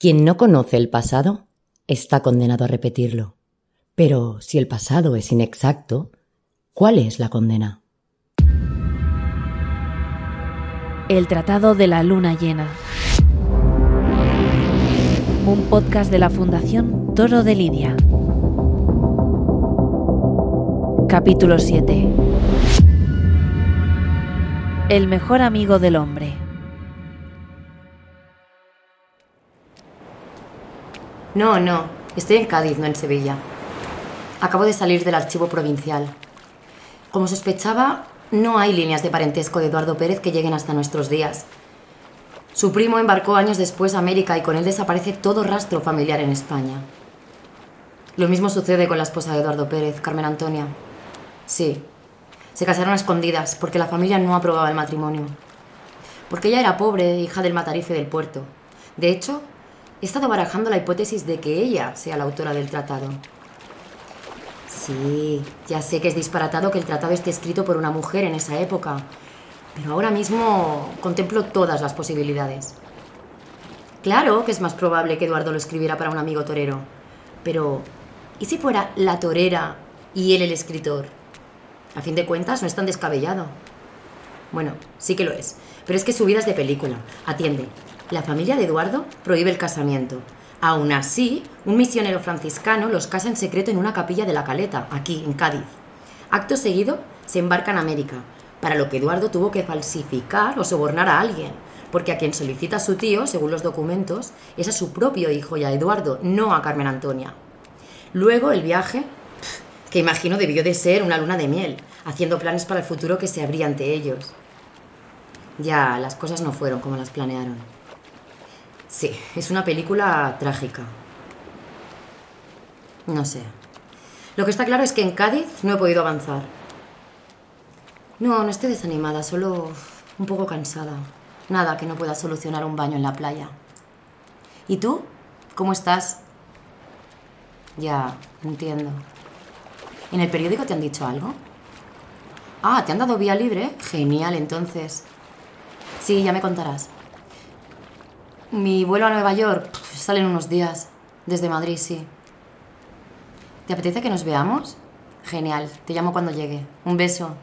Quien no conoce el pasado está condenado a repetirlo. Pero si el pasado es inexacto, ¿cuál es la condena? El Tratado de la Luna Llena. Un podcast de la Fundación Toro de Lidia. Capítulo 7. El mejor amigo del hombre. No, no, estoy en Cádiz, no en Sevilla. Acabo de salir del archivo provincial. Como sospechaba, no hay líneas de parentesco de Eduardo Pérez que lleguen hasta nuestros días. Su primo embarcó años después a América y con él desaparece todo rastro familiar en España. Lo mismo sucede con la esposa de Eduardo Pérez, Carmen Antonia. Sí, se casaron a escondidas porque la familia no aprobaba el matrimonio. Porque ella era pobre, hija del matarife del puerto. De hecho, He estado barajando la hipótesis de que ella sea la autora del tratado. Sí, ya sé que es disparatado que el tratado esté escrito por una mujer en esa época, pero ahora mismo contemplo todas las posibilidades. Claro que es más probable que Eduardo lo escribiera para un amigo torero, pero ¿y si fuera la torera y él el escritor? A fin de cuentas, no es tan descabellado. Bueno, sí que lo es, pero es que su vida es de película. Atiende, la familia de Eduardo prohíbe el casamiento. Aún así, un misionero franciscano los casa en secreto en una capilla de la Caleta, aquí, en Cádiz. Acto seguido, se embarca en América, para lo que Eduardo tuvo que falsificar o sobornar a alguien, porque a quien solicita su tío, según los documentos, es a su propio hijo y a Eduardo, no a Carmen Antonia. Luego el viaje, que imagino debió de ser una luna de miel, haciendo planes para el futuro que se abría ante ellos. Ya, las cosas no fueron como las planearon. Sí, es una película trágica. No sé. Lo que está claro es que en Cádiz no he podido avanzar. No, no estoy desanimada, solo un poco cansada. Nada que no pueda solucionar un baño en la playa. ¿Y tú? ¿Cómo estás? Ya, entiendo. ¿En el periódico te han dicho algo? Ah, ¿te han dado vía libre? Genial, entonces. Sí, ya me contarás. Mi vuelo a Nueva York sale en unos días. Desde Madrid, sí. ¿Te apetece que nos veamos? Genial. Te llamo cuando llegue. Un beso.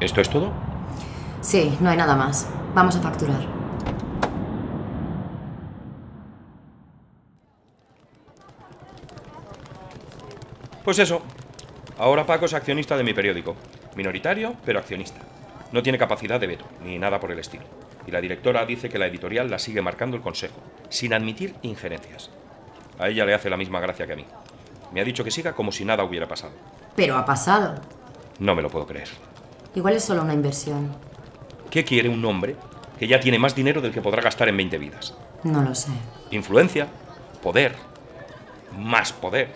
¿Esto es todo? Sí, no hay nada más. Vamos a facturar. Pues eso, Ahora Paco es accionista de mi periódico. Minoritario, pero accionista. No tiene capacidad de veto, ni nada por el estilo. Y la directora dice que la editorial la sigue marcando el consejo, sin admitir injerencias. A ella le hace la misma gracia que a mí. Me ha dicho que siga como si nada hubiera pasado. Pero ha pasado. No me lo puedo creer. Igual es solo una inversión. ¿Qué quiere un hombre que ya tiene más dinero del que podrá gastar en 20 vidas? No lo sé. Influencia, poder, más poder.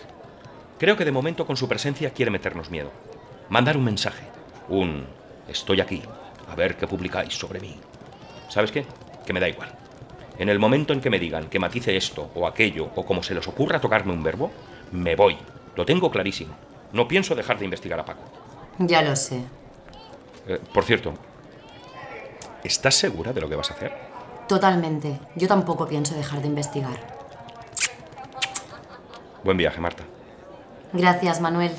Creo que de momento con su presencia quiere meternos miedo. Mandar un mensaje. Un estoy aquí. A ver qué publicáis sobre mí. ¿Sabes qué? Que me da igual. En el momento en que me digan que matice esto o aquello o como se les ocurra tocarme un verbo, me voy. Lo tengo clarísimo. No pienso dejar de investigar a Paco. Ya lo sé. Eh, por cierto, ¿estás segura de lo que vas a hacer? Totalmente. Yo tampoco pienso dejar de investigar. Buen viaje, Marta. Gracias, Manuel.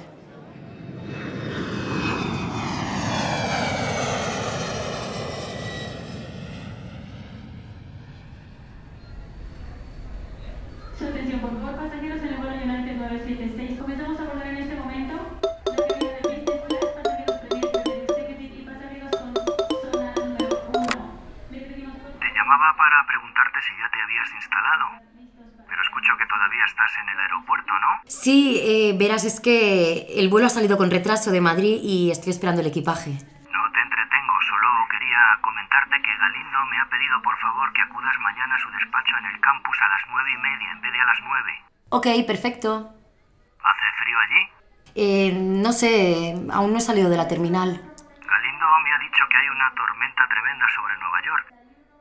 Su atención, por favor, pasajeros en el vuelo United 976. Comenzamos a abordar en este momento la cabina de business class, pasajeros previstos de executive y pasajeros con zona número 1. Le pedimos por Te llamaba para preguntarte si ya te habías instalado. Pero escucho que todavía estás en el. Sí, eh, verás, es que el vuelo ha salido con retraso de Madrid y estoy esperando el equipaje. No te entretengo, solo quería comentarte que Galindo me ha pedido por favor que acudas mañana a su despacho en el campus a las nueve y media en vez de a las nueve. Ok, perfecto. ¿Hace frío allí? Eh, no sé, aún no he salido de la terminal. Galindo me ha dicho que hay una tormenta tremenda sobre Nueva York.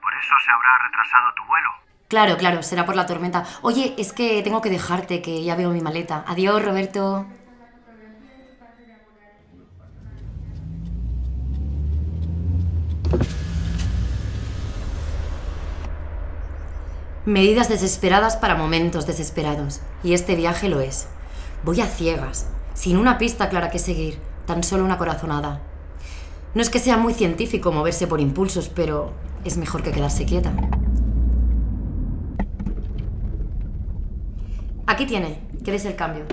Por eso se habrá retrasado tu vuelo. Claro, claro, será por la tormenta. Oye, es que tengo que dejarte, que ya veo mi maleta. Adiós, Roberto. Medidas desesperadas para momentos desesperados. Y este viaje lo es. Voy a ciegas, sin una pista clara que seguir, tan solo una corazonada. No es que sea muy científico moverse por impulsos, pero es mejor que quedarse quieta. Aquí tiene, quédese el cambio.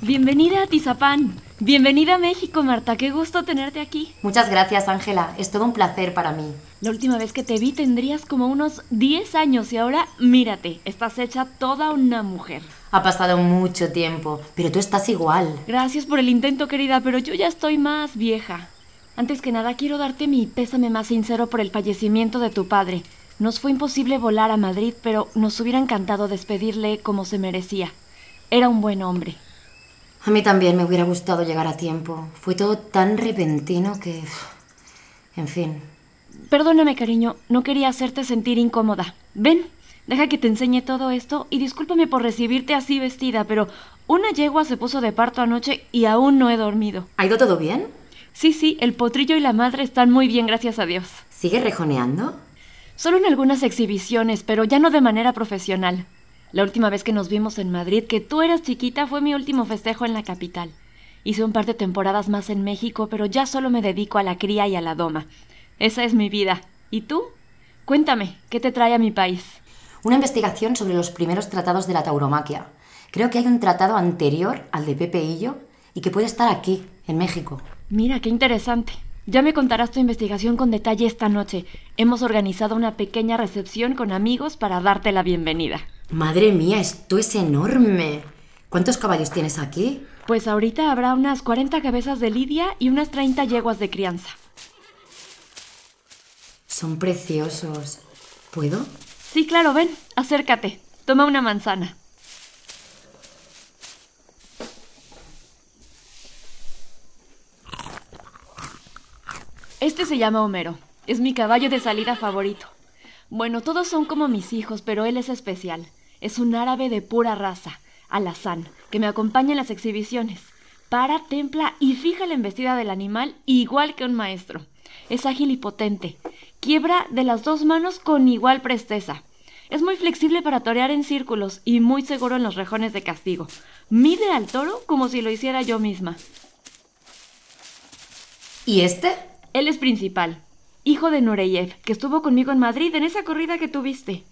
Bienvenida a Tizapán. Bienvenida a México, Marta. Qué gusto tenerte aquí. Muchas gracias, Ángela. Es todo un placer para mí. La última vez que te vi tendrías como unos 10 años y ahora mírate, estás hecha toda una mujer. Ha pasado mucho tiempo, pero tú estás igual. Gracias por el intento, querida, pero yo ya estoy más vieja. Antes que nada, quiero darte mi pésame más sincero por el fallecimiento de tu padre. Nos fue imposible volar a Madrid, pero nos hubiera encantado despedirle como se merecía. Era un buen hombre. A mí también me hubiera gustado llegar a tiempo. Fue todo tan repentino que... En fin. Perdóname, cariño, no quería hacerte sentir incómoda. Ven, deja que te enseñe todo esto y discúlpame por recibirte así vestida, pero una yegua se puso de parto anoche y aún no he dormido. ¿Ha ido todo bien? Sí, sí, el potrillo y la madre están muy bien, gracias a Dios. ¿Sigue rejoneando? Solo en algunas exhibiciones, pero ya no de manera profesional. La última vez que nos vimos en Madrid, que tú eras chiquita, fue mi último festejo en la capital. Hice un par de temporadas más en México, pero ya solo me dedico a la cría y a la doma. Esa es mi vida. ¿Y tú? Cuéntame, ¿qué te trae a mi país? Una investigación sobre los primeros tratados de la tauromaquia. Creo que hay un tratado anterior al de Pepe Hillo y que puede estar aquí, en México. Mira, qué interesante. Ya me contarás tu investigación con detalle esta noche. Hemos organizado una pequeña recepción con amigos para darte la bienvenida. Madre mía, esto es enorme. ¿Cuántos caballos tienes aquí? Pues ahorita habrá unas 40 cabezas de lidia y unas 30 yeguas de crianza. Son preciosos. ¿Puedo? Sí, claro, ven, acércate. Toma una manzana. Este se llama Homero. Es mi caballo de salida favorito. Bueno, todos son como mis hijos, pero él es especial. Es un árabe de pura raza, alazán, que me acompaña en las exhibiciones. Para, templa y fija la embestida del animal igual que un maestro. Es ágil y potente. Quiebra de las dos manos con igual presteza. Es muy flexible para torear en círculos y muy seguro en los rejones de castigo. Mide al toro como si lo hiciera yo misma. ¿Y este? Él es principal, hijo de Nureyev, que estuvo conmigo en Madrid en esa corrida que tuviste.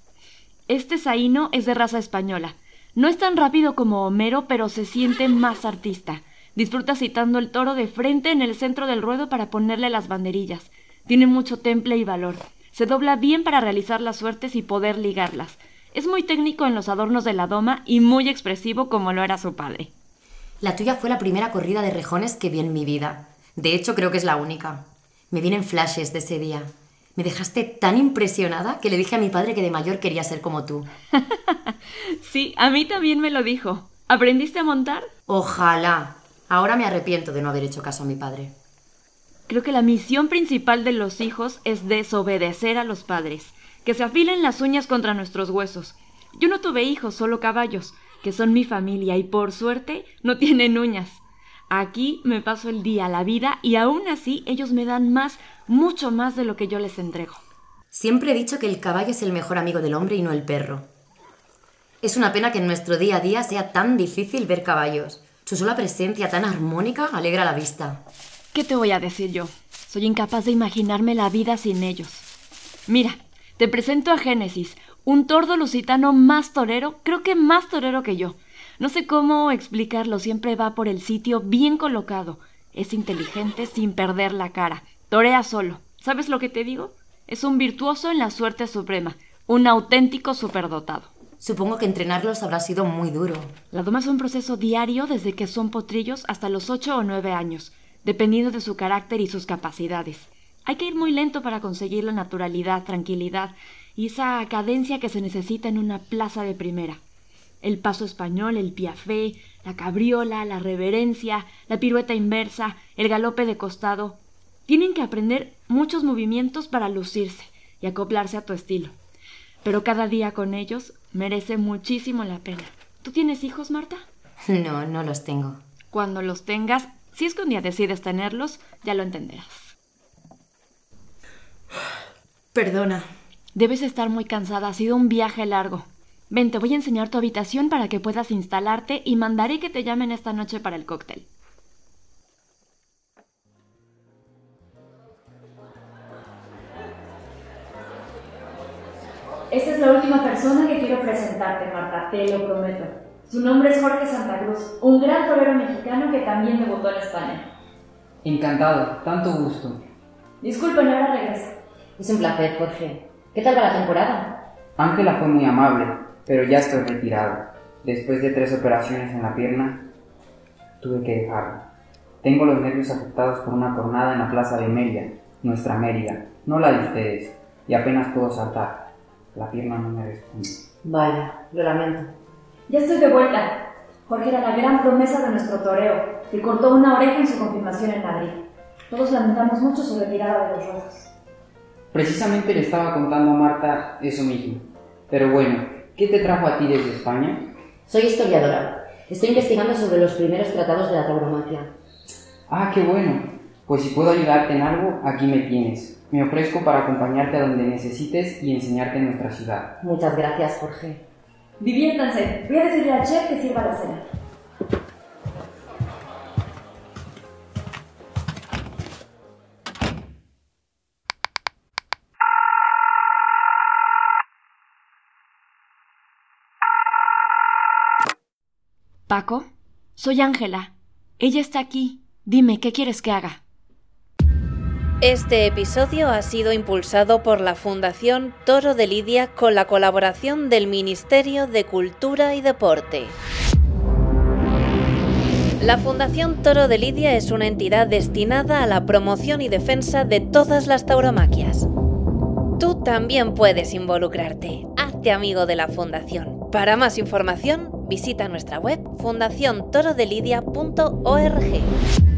Este Zaino es de raza española. No es tan rápido como Homero, pero se siente más artista. Disfruta citando el toro de frente en el centro del ruedo para ponerle las banderillas. Tiene mucho temple y valor. Se dobla bien para realizar las suertes y poder ligarlas. Es muy técnico en los adornos de la doma y muy expresivo como lo era su padre. La tuya fue la primera corrida de rejones que vi en mi vida. De hecho, creo que es la única. Me vienen flashes de ese día. Me dejaste tan impresionada que le dije a mi padre que de mayor quería ser como tú. sí, a mí también me lo dijo. ¿Aprendiste a montar? Ojalá. Ahora me arrepiento de no haber hecho caso a mi padre. Creo que la misión principal de los hijos es desobedecer a los padres, que se afilen las uñas contra nuestros huesos. Yo no tuve hijos, solo caballos, que son mi familia y por suerte no tienen uñas. Aquí me paso el día, la vida, y aún así ellos me dan más, mucho más de lo que yo les entrego. Siempre he dicho que el caballo es el mejor amigo del hombre y no el perro. Es una pena que en nuestro día a día sea tan difícil ver caballos. Su sola presencia tan armónica alegra la vista. ¿Qué te voy a decir yo? Soy incapaz de imaginarme la vida sin ellos. Mira, te presento a Génesis, un tordo lusitano más torero, creo que más torero que yo. No sé cómo explicarlo, siempre va por el sitio bien colocado. Es inteligente sin perder la cara. Torea solo. ¿Sabes lo que te digo? Es un virtuoso en la suerte suprema, un auténtico superdotado. Supongo que entrenarlos habrá sido muy duro. La doma es un proceso diario desde que son potrillos hasta los ocho o nueve años, dependiendo de su carácter y sus capacidades. Hay que ir muy lento para conseguir la naturalidad, tranquilidad y esa cadencia que se necesita en una plaza de primera. El paso español, el piafé, la cabriola, la reverencia, la pirueta inversa, el galope de costado. Tienen que aprender muchos movimientos para lucirse y acoplarse a tu estilo. Pero cada día con ellos merece muchísimo la pena. ¿Tú tienes hijos, Marta? No, no los tengo. Cuando los tengas, si es que un día decides tenerlos, ya lo entenderás. Perdona. Debes estar muy cansada, ha sido un viaje largo. Ven, te voy a enseñar tu habitación para que puedas instalarte y mandaré que te llamen esta noche para el cóctel. Esta es la última persona que quiero presentarte, Marta, te lo prometo. Su nombre es Jorge Santa Cruz, un gran torero mexicano que también debutó en España. Encantado, tanto gusto. Disculpen, ahora regreso. Es un placer, Jorge. ¿Qué tal va la temporada? Ángela fue muy amable, pero ya estoy retirado. Después de tres operaciones en la pierna, tuve que dejarlo. Tengo los nervios afectados por una jornada en la plaza de Mérida, nuestra Mérida, no la de ustedes, y apenas puedo saltar. La pierna no me responde. Vaya, lo lamento. Ya estoy de vuelta. Jorge era la gran promesa de nuestro toreo, que cortó una oreja en su confirmación en Madrid. Todos lamentamos mucho su retirada de los rojos. Precisamente le estaba contando a Marta eso mismo. Pero bueno, ¿qué te trajo a ti desde España? Soy historiadora. Estoy investigando sobre los primeros tratados de la tauromaquia. Ah, qué bueno. Pues si puedo ayudarte en algo, aquí me tienes. Me ofrezco para acompañarte a donde necesites y enseñarte nuestra ciudad. Muchas gracias, Jorge. Diviértanse. Voy a decirle al chef que sirva la cena. Paco, soy Ángela. Ella está aquí. Dime, ¿qué quieres que haga? Este episodio ha sido impulsado por la Fundación Toro de Lidia con la colaboración del Ministerio de Cultura y Deporte. La Fundación Toro de Lidia es una entidad destinada a la promoción y defensa de todas las tauromaquias. Tú también puedes involucrarte. Hazte amigo de la Fundación. Para más información, visita nuestra web fundaciontorodelidia.org.